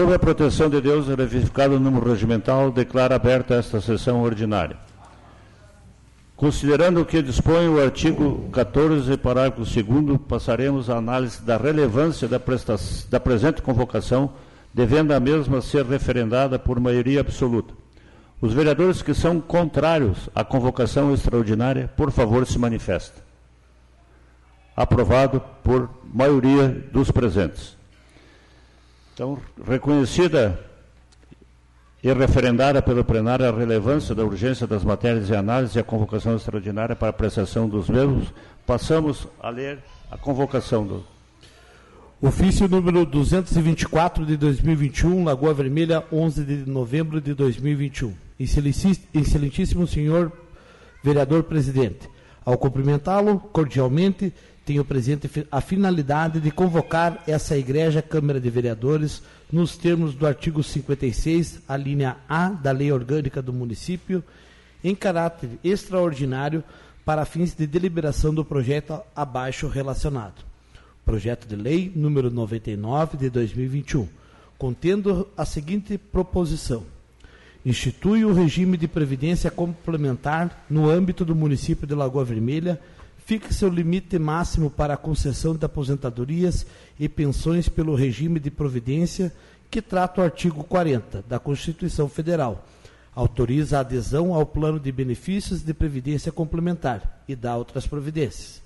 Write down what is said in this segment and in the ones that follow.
Sob a proteção de Deus verificado o número regimental, declara aberta esta sessão ordinária. Considerando o que dispõe o artigo 14, parágrafo 2, passaremos à análise da relevância da, da presente convocação, devendo a mesma ser referendada por maioria absoluta. Os vereadores que são contrários à convocação extraordinária, por favor, se manifestem. Aprovado por maioria dos presentes. Então, reconhecida e referendada pelo plenário a relevância da urgência das matérias e análise e a convocação extraordinária para apreciação dos mesmos, passamos a ler a convocação do. Ofício número 224 de 2021, Lagoa Vermelha, 11 de novembro de 2021. Excelentíssimo senhor vereador presidente, ao cumprimentá-lo cordialmente, tenho presente a finalidade de convocar essa Igreja Câmara de Vereadores nos termos do artigo 56, a linha A da Lei Orgânica do Município, em caráter extraordinário para fins de deliberação do projeto abaixo relacionado. Projeto de Lei número 99 de 2021, contendo a seguinte proposição: institui o regime de previdência complementar no âmbito do município de Lagoa Vermelha fixe o limite máximo para a concessão de aposentadorias e pensões pelo regime de providência que trata o artigo 40 da Constituição Federal. Autoriza a adesão ao plano de benefícios de previdência complementar e dá outras providências.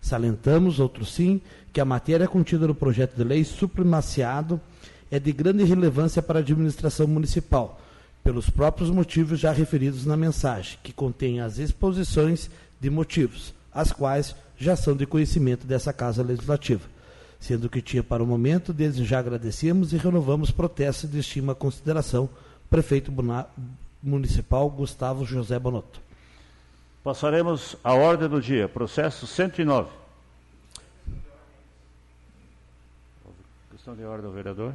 Salentamos, outro sim, que a matéria contida no projeto de lei supremaciado é de grande relevância para a administração municipal, pelos próprios motivos já referidos na mensagem, que contém as exposições de motivos as quais já são de conhecimento dessa Casa Legislativa. Sendo que tinha para o momento, desde já agradecemos e renovamos protestos de estima e consideração, prefeito municipal Gustavo José Bonotto. Passaremos à ordem do dia, processo 109. Questão de ordem, vereador.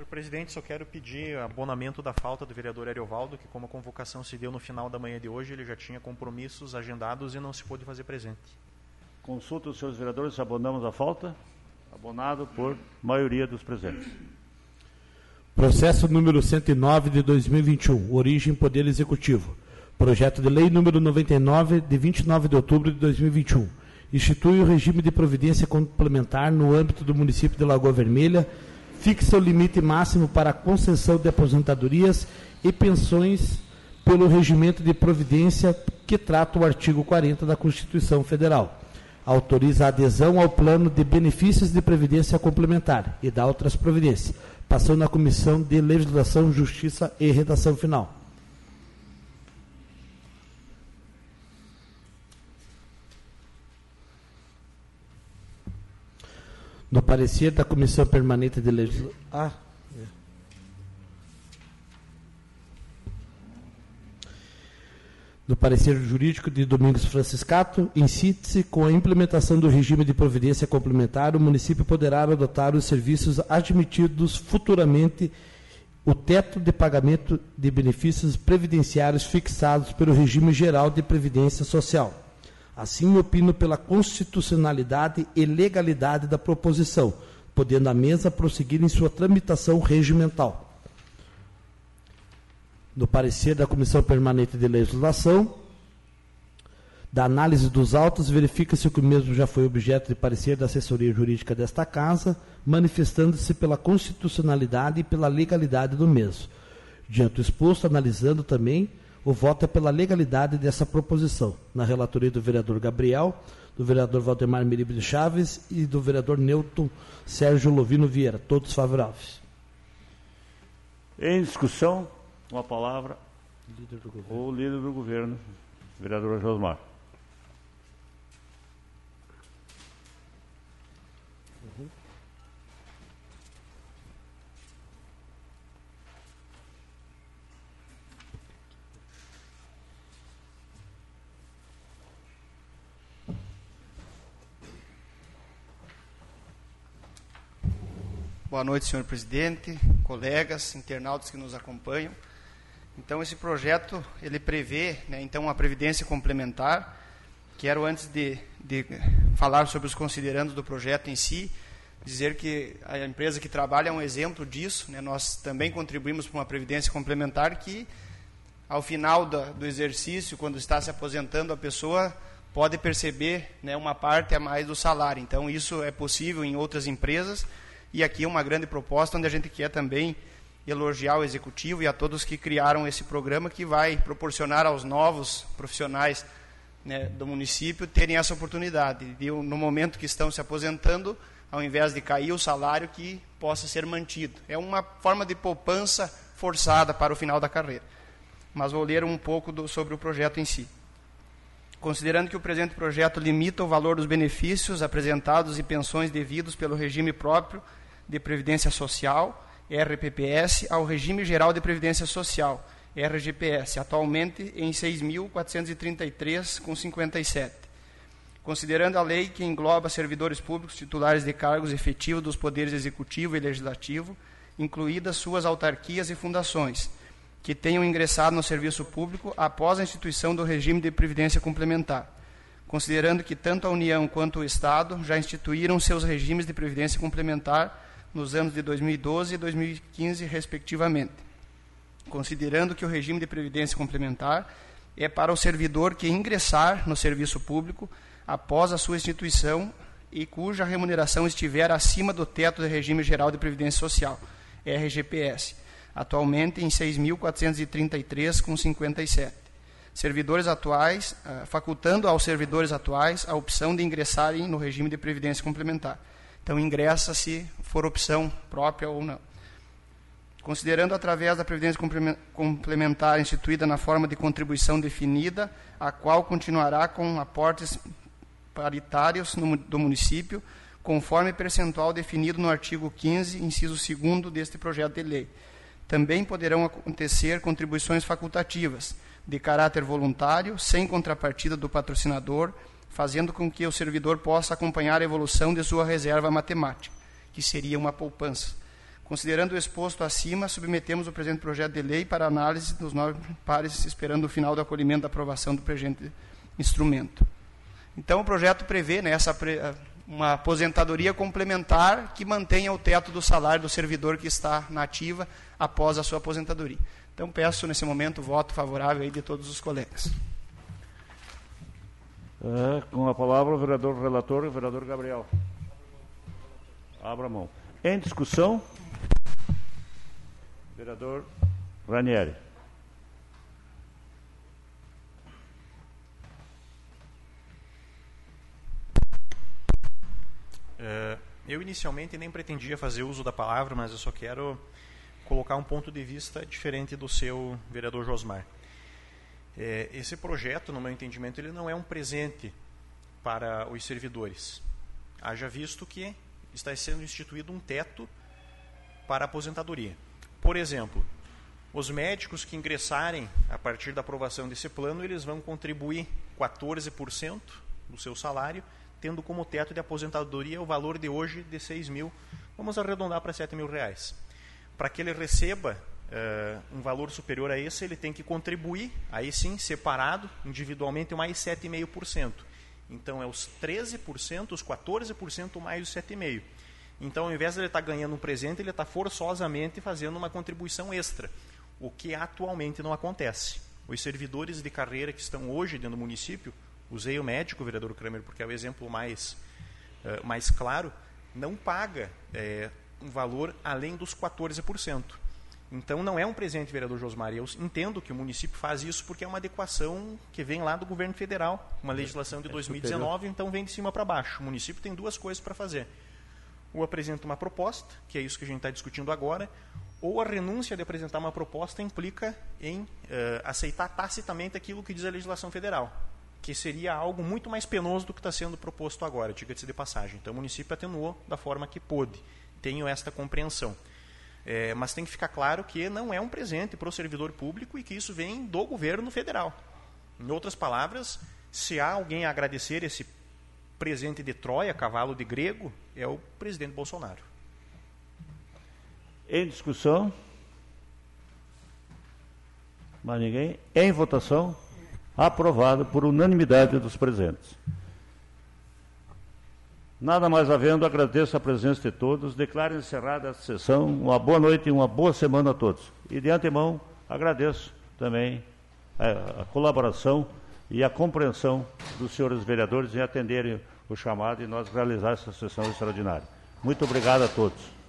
Senhor presidente, só quero pedir abonamento da falta do vereador Ariovaldo, que como a convocação se deu no final da manhã de hoje, ele já tinha compromissos agendados e não se pôde fazer presente. Consulta os senhores vereadores se abonamos a falta. Abonado por maioria dos presentes. Processo número 109 de 2021, origem Poder Executivo. Projeto de Lei número 99 de 29 de outubro de 2021. Institui o regime de providência complementar no âmbito do município de Lagoa Vermelha fixa o limite máximo para a concessão de aposentadorias e pensões pelo regimento de providência que trata o artigo 40 da Constituição Federal. Autoriza a adesão ao plano de benefícios de previdência complementar e dá outras providências, passando na Comissão de Legislação, Justiça e Redação Final. No parecer da Comissão Permanente de Legislação. Ah. No parecer jurídico de Domingos Franciscato, síntese, com a implementação do regime de providência complementar, o município poderá adotar os serviços admitidos futuramente o teto de pagamento de benefícios previdenciários fixados pelo regime geral de previdência social Assim, opino pela constitucionalidade e legalidade da proposição, podendo a mesa prosseguir em sua tramitação regimental. No parecer da Comissão Permanente de Legislação, da análise dos autos, verifica-se que o mesmo já foi objeto de parecer da assessoria jurídica desta Casa, manifestando-se pela constitucionalidade e pela legalidade do mesmo. Diante exposto, analisando também o voto é pela legalidade dessa proposição, na relatoria do vereador Gabriel, do vereador Valdemar Miribe de Chaves e do vereador Newton Sérgio Lovino Vieira, todos favoráveis. Em discussão, uma palavra, líder o líder do governo, vereador Josmar. Boa noite, senhor presidente, colegas, internautas que nos acompanham. Então, esse projeto, ele prevê, né, então, a previdência complementar. Quero, antes de, de falar sobre os considerandos do projeto em si, dizer que a empresa que trabalha é um exemplo disso. Né? Nós também contribuímos para uma previdência complementar que, ao final do, do exercício, quando está se aposentando, a pessoa pode perceber né, uma parte a mais do salário. Então, isso é possível em outras empresas. E aqui é uma grande proposta onde a gente quer também elogiar o executivo e a todos que criaram esse programa que vai proporcionar aos novos profissionais né, do município terem essa oportunidade de, no momento que estão se aposentando, ao invés de cair o salário, que possa ser mantido. É uma forma de poupança forçada para o final da carreira. Mas vou ler um pouco do, sobre o projeto em si. Considerando que o presente projeto limita o valor dos benefícios apresentados e pensões devidos pelo regime próprio de previdência social, RPPS, ao regime geral de previdência social, RGPS, atualmente em 6.433,57. Considerando a lei que engloba servidores públicos titulares de cargos efetivos dos poderes executivo e legislativo, incluídas suas autarquias e fundações, que tenham ingressado no serviço público após a instituição do regime de previdência complementar. Considerando que tanto a União quanto o Estado já instituíram seus regimes de previdência complementar nos anos de 2012 e 2015, respectivamente considerando que o regime de previdência complementar é para o servidor que ingressar no serviço público após a sua instituição e cuja remuneração estiver acima do teto do regime geral de previdência social, RGPS, atualmente em 6.433,57. Servidores atuais, ah, facultando aos servidores atuais a opção de ingressarem no regime de previdência complementar. Então, ingressa se for opção própria ou não considerando através da previdência complementar instituída na forma de contribuição definida, a qual continuará com aportes paritários no, do município, conforme percentual definido no artigo 15, inciso 2 deste projeto de lei. Também poderão acontecer contribuições facultativas, de caráter voluntário, sem contrapartida do patrocinador, fazendo com que o servidor possa acompanhar a evolução de sua reserva matemática, que seria uma poupança. Considerando o exposto acima, submetemos o presente projeto de lei para análise dos nove pares, esperando o final do acolhimento da aprovação do presente instrumento. Então, o projeto prevê né, essa, uma aposentadoria complementar que mantenha o teto do salário do servidor que está na ativa após a sua aposentadoria. Então, peço nesse momento o voto favorável de todos os colegas. É, com a palavra o vereador relator, o vereador Gabriel. Abra mão. Em discussão? Vereador Ranieri. Uh, eu inicialmente nem pretendia fazer uso da palavra, mas eu só quero colocar um ponto de vista diferente do seu vereador Josmar. É, esse projeto, no meu entendimento, ele não é um presente para os servidores. Haja visto que está sendo instituído um teto para a aposentadoria. Por exemplo, os médicos que ingressarem a partir da aprovação desse plano, eles vão contribuir 14% do seu salário, tendo como teto de aposentadoria o valor de hoje de 6 mil, vamos arredondar para 7 mil reais. Para que ele receba uh, um valor superior a esse, ele tem que contribuir, aí sim, separado, individualmente, mais 7,5%. Então, é os 13%, os 14% mais os 7,5%. Então, ao invés de ele estar ganhando um presente, ele está forçosamente fazendo uma contribuição extra, o que atualmente não acontece. Os servidores de carreira que estão hoje dentro do município, usei o médico, vereador Kramer, porque é o exemplo mais, uh, mais claro, não paga é, um valor além dos 14%. Então não é um presente, vereador Josmar. Eu entendo que o município faz isso porque é uma adequação que vem lá do governo federal, uma legislação de 2019, é então vem de cima para baixo. O município tem duas coisas para fazer ou apresenta uma proposta, que é isso que a gente está discutindo agora, ou a renúncia de apresentar uma proposta implica em uh, aceitar tacitamente aquilo que diz a legislação federal, que seria algo muito mais penoso do que está sendo proposto agora, diga-se de passagem. Então o município atenuou da forma que pôde. Tenho esta compreensão. É, mas tem que ficar claro que não é um presente para o servidor público e que isso vem do governo federal. Em outras palavras, se há alguém a agradecer esse presente de Troia, cavalo de grego, é o presidente Bolsonaro. Em discussão? Mais ninguém? Em votação? Aprovado por unanimidade dos presentes. Nada mais havendo, agradeço a presença de todos, declaro encerrada a sessão, uma boa noite e uma boa semana a todos. E de antemão, agradeço também a, a colaboração e a compreensão dos senhores vereadores em atenderem o chamado e nós realizar essa sessão extraordinária. Muito obrigado a todos.